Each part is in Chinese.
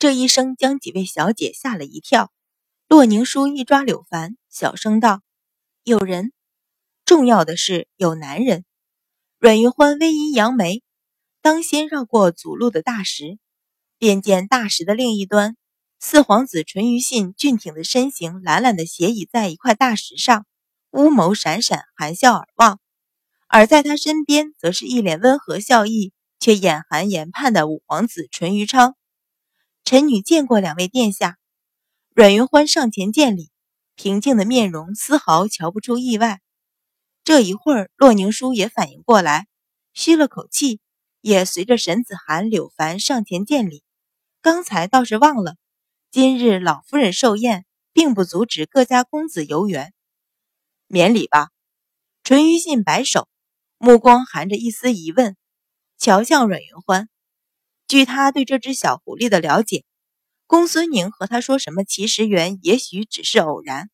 这一声将几位小姐吓了一跳。洛宁书一抓柳凡，小声道：“有人。重要的是有男人。”阮云欢微一扬眉，当先绕过阻路的大石，便见大石的另一端，四皇子淳于信俊挺的身形懒懒地斜倚在一块大石上，乌眸闪闪，含笑而望。而在他身边，则是一脸温和笑意，却眼含研判的五皇子淳于昌。臣女见过两位殿下。阮云欢上前见礼，平静的面容丝毫瞧不出意外。这一会儿，洛宁书也反应过来，吁了口气，也随着沈子涵、柳凡上前见礼。刚才倒是忘了，今日老夫人寿宴，并不阻止各家公子游园，免礼吧。淳于信摆手，目光含着一丝疑问，瞧向阮云欢。据他对这只小狐狸的了解。公孙宁和他说什么奇石园，也许只是偶然，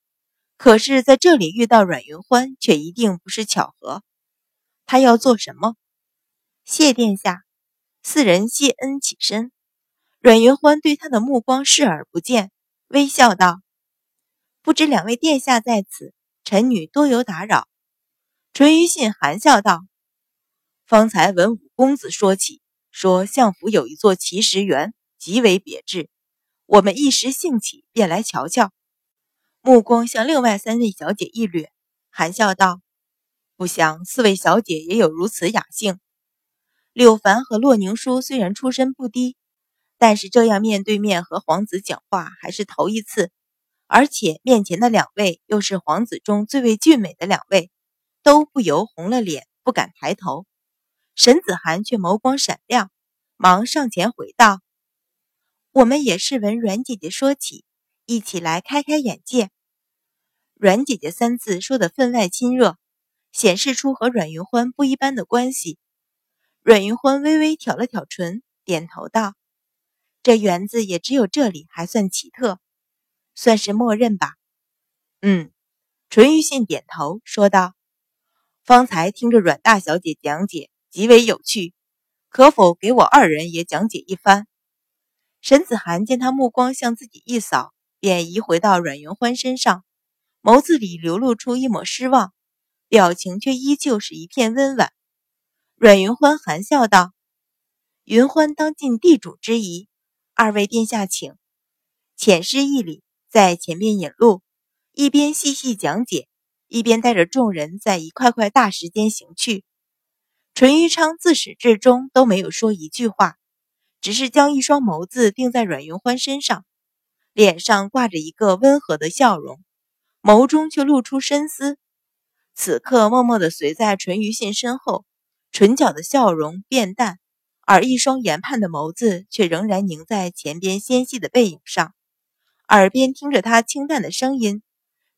可是在这里遇到阮云欢，却一定不是巧合。他要做什么？谢殿下，四人谢恩起身。阮云欢对他的目光视而不见，微笑道：“不知两位殿下在此，臣女多有打扰。”淳于信含笑道：“方才闻五公子说起，说相府有一座奇石园，极为别致。”我们一时兴起，便来瞧瞧。目光向另外三位小姐一掠，含笑道：“不想四位小姐也有如此雅兴。”柳凡和洛宁书虽然出身不低，但是这样面对面和皇子讲话还是头一次，而且面前的两位又是皇子中最为俊美的两位，都不由红了脸，不敢抬头。沈子涵却眸光闪亮，忙上前回道。我们也是闻阮姐姐说起，一起来开开眼界。阮姐姐三字说的分外亲热，显示出和阮云欢不一般的关系。阮云欢微微挑了挑唇，点头道：“这园子也只有这里还算奇特，算是默认吧。”嗯，淳于信点头说道：“方才听着阮大小姐讲解，极为有趣，可否给我二人也讲解一番？”沈子涵见他目光向自己一扫，便移回到阮云欢身上，眸子里流露出一抹失望，表情却依旧是一片温婉。阮云欢含笑道：“云欢当尽地主之谊，二位殿下请。”浅施一礼，在前面引路，一边细细讲解，一边带着众人在一块块大石间行去。淳于昌自始至终都没有说一句话。只是将一双眸子定在阮云欢身上，脸上挂着一个温和的笑容，眸中却露出深思。此刻默默地随在淳于信身后，唇角的笑容变淡，而一双研判的眸子却仍然凝在前边纤细的背影上。耳边听着他清淡的声音，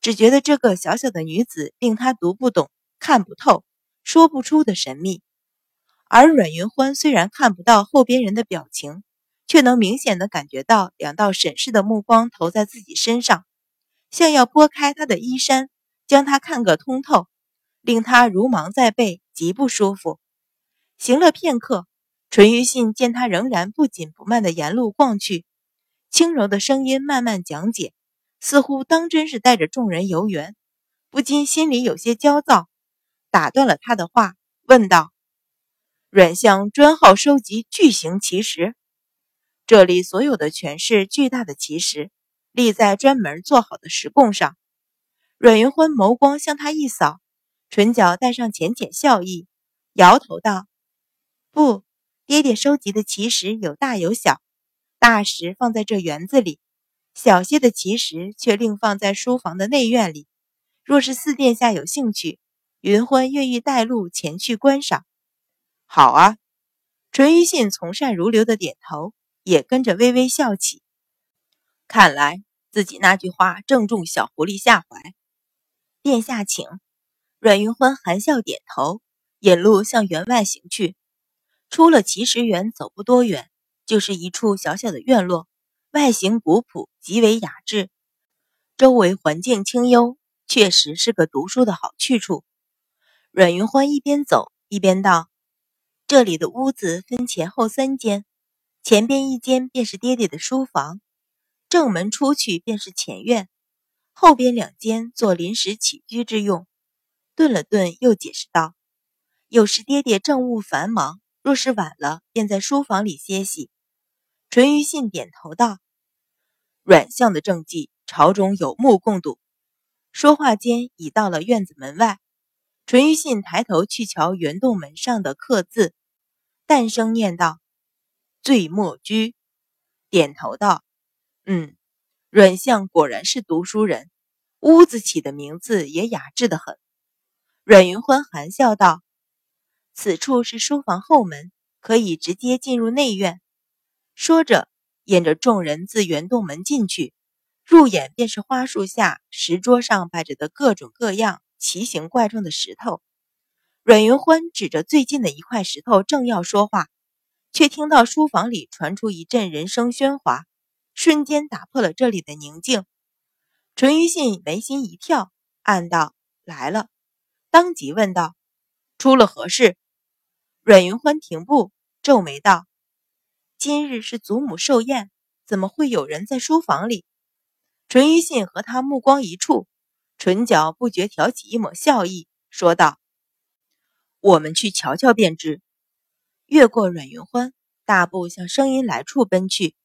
只觉得这个小小的女子令他读不懂、看不透、说不出的神秘。而阮云欢虽然看不到后边人的表情，却能明显的感觉到两道审视的目光投在自己身上，像要拨开他的衣衫，将他看个通透，令他如芒在背，极不舒服。行了片刻，淳于信见他仍然不紧不慢的沿路逛去，轻柔的声音慢慢讲解，似乎当真是带着众人游园，不禁心里有些焦躁，打断了他的话，问道。阮相专好收集巨型奇石，这里所有的全是巨大的奇石，立在专门做好的石供上。阮云欢眸光向他一扫，唇角带上浅浅笑意，摇头道：“不，爹爹收集的奇石有大有小，大石放在这园子里，小些的奇石却另放在书房的内院里。若是四殿下有兴趣，云欢愿意带路前去观赏。”好啊，淳于信从善如流的点头，也跟着微微笑起。看来自己那句话正中小狐狸下怀。殿下请。阮云欢含笑点头，引路向园外行去。出了奇石园，走不多远，就是一处小小的院落，外形古朴，极为雅致。周围环境清幽，确实是个读书的好去处。阮云欢一边走一边道。这里的屋子分前后三间，前边一间便是爹爹的书房，正门出去便是前院，后边两间做临时起居之用。顿了顿，又解释道：“有时爹爹政务繁忙，若是晚了，便在书房里歇息。”淳于信点头道：“阮相的政绩，朝中有目共睹。”说话间，已到了院子门外。淳于信抬头去瞧圆洞门上的刻字，淡声念道：“醉墨居。”点头道：“嗯，阮相果然是读书人，屋子起的名字也雅致的很。”阮云欢含笑道：“此处是书房后门，可以直接进入内院。”说着，引着众人自圆洞门进去，入眼便是花树下石桌上摆着的各种各样、奇形怪状的石头。阮云欢指着最近的一块石头，正要说话，却听到书房里传出一阵人声喧哗，瞬间打破了这里的宁静。淳于信眉心一跳，暗道：“来了。”当即问道：“出了何事？”阮云欢停步，皱眉道：“今日是祖母寿宴，怎么会有人在书房里？”淳于信和他目光一触，唇角不觉挑起一抹笑意，说道：“我们去瞧瞧便知。”越过阮云欢，大步向声音来处奔去。